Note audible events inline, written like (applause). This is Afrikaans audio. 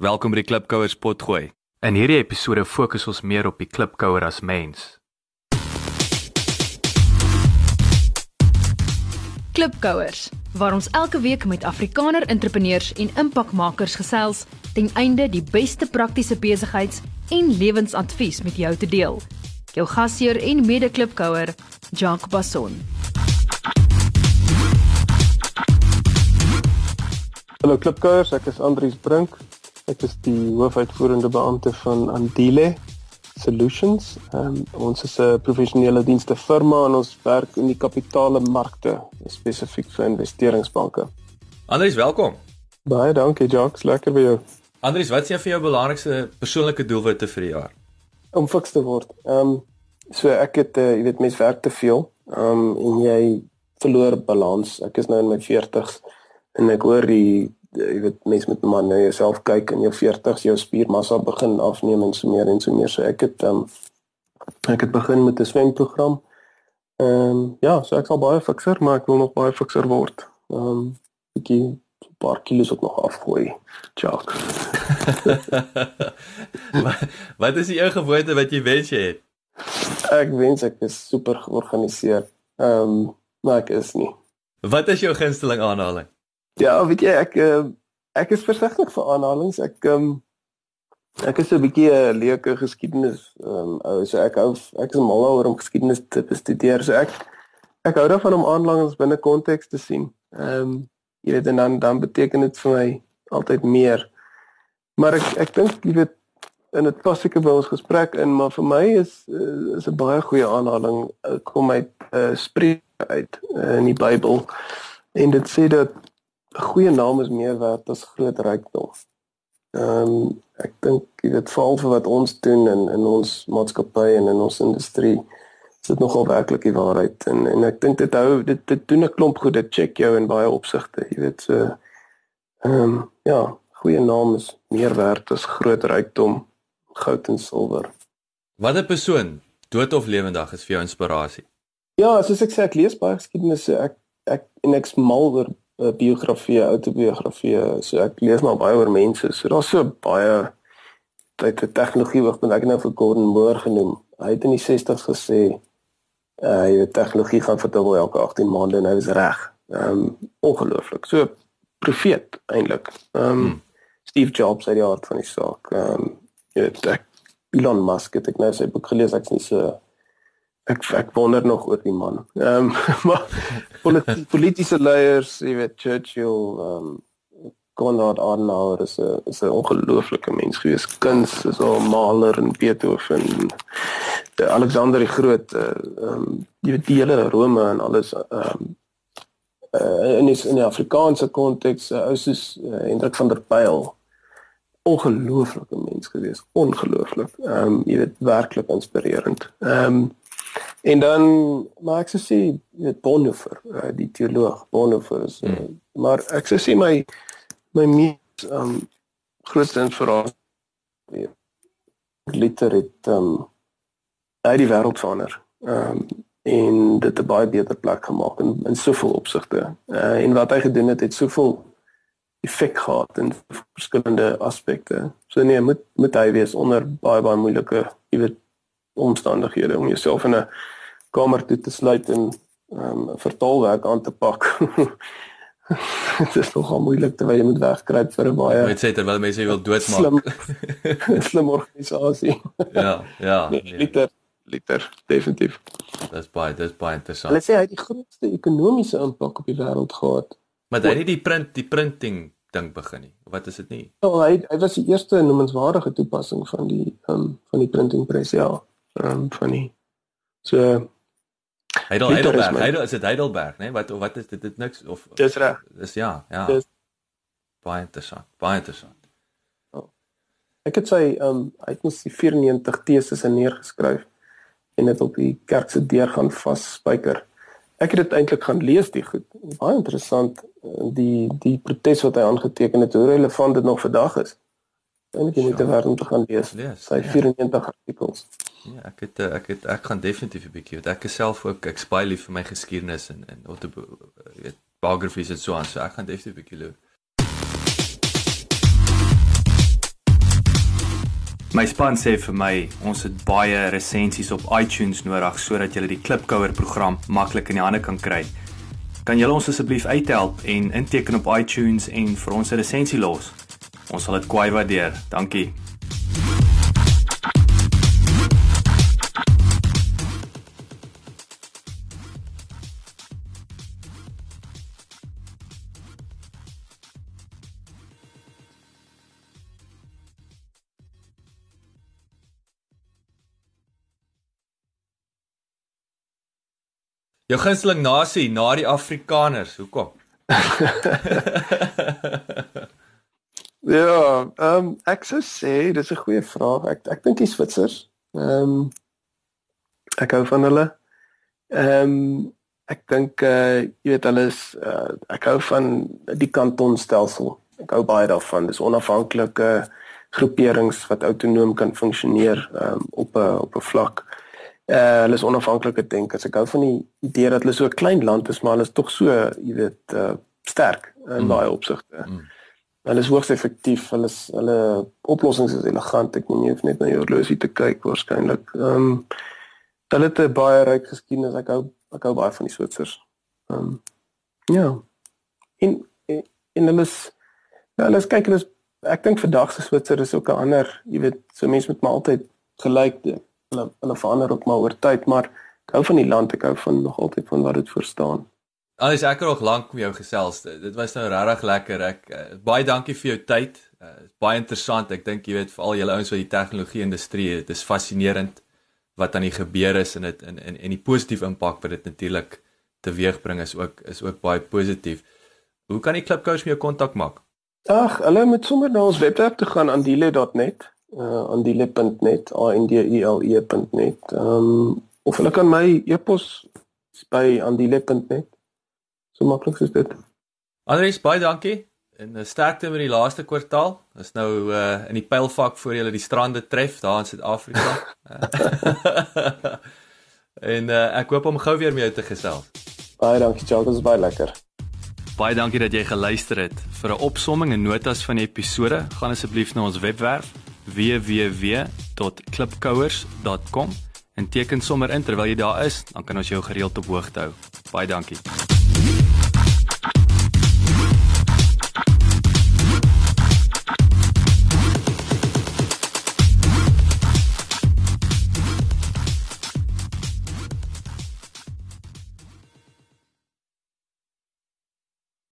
Welkom by die Klipkouers potgooi. In hierdie episode fokus ons meer op die klipkouer as mens. Klipkouers, waar ons elke week met Afrikaner entrepreneurs en impakmakers gesels ten einde die beste praktiese besigheids- en lewensadvies met jou te deel. Jou gasheer en mede-klipkouer, Jacques Basson. Hallo klipkouers, ek is Andrius Brink. Ek is die hoofuitvoerende beampte van Andile Solutions. Um, ons is 'n professionele dienste firma en ons werk in die kapitaalmarkte, spesifiek vir investeringsbanke. Andries, welkom. Baie dankie, Jacques, lekker by jou Andries, wat is jou vir jou belangrikste persoonlike doelwitte vir die jaar? om fiks te word. Ehm um, so ek het uh, jy weet mense werk te veel. Ehm um, en jy verloor balans. Ek is nou in my 40s en ek hoor die jy weet mense moet maar na jouself kyk in jou 40s jou spiermassa begin afneem en so meer en so meer. So ek het um, ek het begin met 'n swemprogram. Ehm um, ja, so ek sal baie fikser, maar ek wil nog baie fikser word. Ehm um, bietjie 'n paar kilos ook nog afgooi. Jacques. (laughs) wat, is die ou gewoonte wat jy wens jy het? Ek wens ek is super georganiseer. Ehm um, maar ek is nie. Wat is jou gunsteling aanhaling? Ja, weet jy ek uh, ek is versigtig vir aanhalings. Ek um, ek is so 'n bietjie 'n leuke geskiedenis um, ou so ek hou ek is mal oor om geskiedenis te bestudeer. So ek ek hou daarvan om aanhalings binne konteks te sien. Ehm um, jy weet en dan dan beteken dit vir my altyd meer. Maar ek ek dink jy weet dit pas seker by ons gesprek in, maar vir my is uh, is 'n baie goeie aanhaling uh, kom uit uh, Spreuke uit uh, in die Bybel. En dit sê dat 'n goeie naam is meer werd as groot rykdom. Ehm um, ek dink jy weet veral vir wat ons doen in in ons maatskappy en in ons industrie is dit nogal werklik die waarheid en en ek dink dit hou dit dit doen 'n klomp goed dit check jou in baie opsigte jy weet so ehm um, ja goeie naam is meer werd as groot rykdom goud en silwer. Watter persoon, dood of lewendig, is vir jou inspirasie? Ja, soos ek sê ek lees baie geskiedenisse. Ek ek en ek's mal oor uh, biografieë, autobiografieë. So ek lees maar baie oor mense. So daar's so baie uit die tegnologie wat ek nou vir Gordon Moore genoem. Hy het in die 60's gesê uh jy weet tegnologie gaan verdubbel elke 18 maande en hy was reg. Ehm um, ongelooflik. So profeet eintlik. Ehm um, hmm. Steve Jobs uit die hart van die saak. Ehm um, jy weet ek Elon Musk het ek nou sy boek gelees ek's nie so ek ek wonder nog oor die man. Ehm um, (laughs) maar politi politieke leiers, jy weet Churchill, ehm um, Konrad Adenauer is 'n is 'n ongelooflike mens gewees. Kuns is al Mahler en Beethoven. De Alexander die Groot, ehm um, jy weet die hele Rome en alles ehm um, uh, in die, in die Afrikaanse konteks, uh, ou soos uh, Hendrik van der Pyl ongelooflike mens gewees, ongelooflik. Ehm um, jy weet werklik inspirerend. Ehm um, en dan maar ek sou sê weet Bonhoeffer, uh, die teoloog Bonhoeffer is uh, hmm. maar ek sou sê my my mees um, grootste inspirasie liter het ehm um, uit die wêreld verander. Um, en dit 'n baie beter plek gemaak in in soveel opsigte. Uh, en wat hy gedoen het, het soveel effek gehad in verskillende aspekte. So nee, moet moet hy wees onder baie baie moeilike, jy weet, omstandighede om jouself in 'n kamer toe te sluit en ehm um, vertaalwerk aan te pak. (laughs) Dit is nogal moeilik terwyl jy moet wegkruip vir 'n baie Jy sê terwyl mense wil doodmaak. slim (laughs) slim organisasie. ja, ja. Nee, (laughs) nee. liter liter definitief. Dis baie dis baie interessant. Hulle sê hy het die grootste ekonomiese impak op die wêreld gehad. Maar hy het nie die print die printing ding begin nie. Wat is dit nie? Ja, hy hy was die eerste noemenswaardige toepassing van die um, van die printing press ja. Um, van die so Heidel is Heidelberg. my- Heidel is dit Heidelberg, né? Nee? Wat wat is dit? Dit niks of dis reg. Dis ja, ja. Dis- Baie interessant. Baie interessant. Ek het sy um, hy het mos die 94 teses neergeskryf en dit op die kerk se deur gaan vasspyker. Ek het dit eintlik gaan lees die goed. Baie interessant eh, die die protes wat hy aangeteken het, hoe relevant dit nog vandag is. Eintlik jy moet Ja. te werd om te gaan lees. Lees, Sy ja. 94 artikels. Ja, ek het eh, ek het ek gaan definitief 'n bietjie, want ek is self ook ek spy lief vir my geskiedenis en en auto jy weet biographies en so aan, so ek gaan definitief 'n bietjie loop. My span sê vir my, ons het baie resensies op iTunes nodig sodat jy die Klipkouer program maklik in die hande kan kry. Kan julle ons asseblief uithelp en inteken op iTunes en vir ons 'n resensie los? Ons sal dit kwai waardeer. Dankie. Jou gunsteling nasie na die Afrikaners, hoekom? (laughs) ja, ehm um, ek sou sê dis 'n goeie vraag. Ek ek dink die Switsers. Ehm um, ek hou van hulle. Ehm um, ek dink uh jy weet hulle is uh, ek hou van die kantonstelsel. Ek hou baie daarvan. Dis onafhanklike groeperings wat autonoom kan funksioneer um, op 'n op 'n vlak uh hulle is onafhanklike denkers. Ek hou van die idee dat hulle so 'n klein land is, maar hulle is tog so, jy weet, uh sterk in mm. baie opsigte. Mm. Hulle is hoogs effektief. Hulle is hulle oplossings is elegant. Ek moet nie net na jou horlosie te kyk waarskynlik. Ehm um, hulle het 'n baie ryk geskiedenis. Ek hou ek hou baie van die Switsers. Ehm um, ja. In in hulle is ja, hulle is kyk hulle is ek dink vandag se Switser is ook 'n ander, jy weet, so mense met my altyd gelyk dink hulle hulle verander ook maar oor tyd, maar ek hou van die land, ek hou van nog altyd van wat dit verstaan. Alles ek het nog lank met jou gesels. Dit was nou regtig lekker. Ek uh, baie dankie vir jou tyd. Uh, baie interessant. Ek dink jy weet veral julle ouens wat die tegnologie industrie, dit is fascinerend wat aan die gebeur is en dit en en en die positiewe impak wat dit natuurlik teweegbring is ook is ook baie positief. Hoe kan die klipkous met jou kontak maak? Ag, hulle moet sommer na ons webwerf toe gaan aan diele.net uh, aan die lip.net a n d i l e.net. Ehm um, of hulle kan my e-pos by lip.net. So maklik is dit. Andries, baie dankie. En uh, sterkte met die laaste kwartaal. Is nou uh, in die pylfak voor jy die strande tref daar in Suid-Afrika. (laughs) en uh, ek hoop om gou weer met jou te gesels. Baie dankie, Charles, dit was baie lekker. Baie dankie dat jy geluister het. Vir 'n opsomming en notas van die episode, gaan asseblief na ons webwerf www.klipkouers.com en teken sommer in terwyl jy daar is, dan kan ons jou gereeld op hoogte hou. Baie dankie.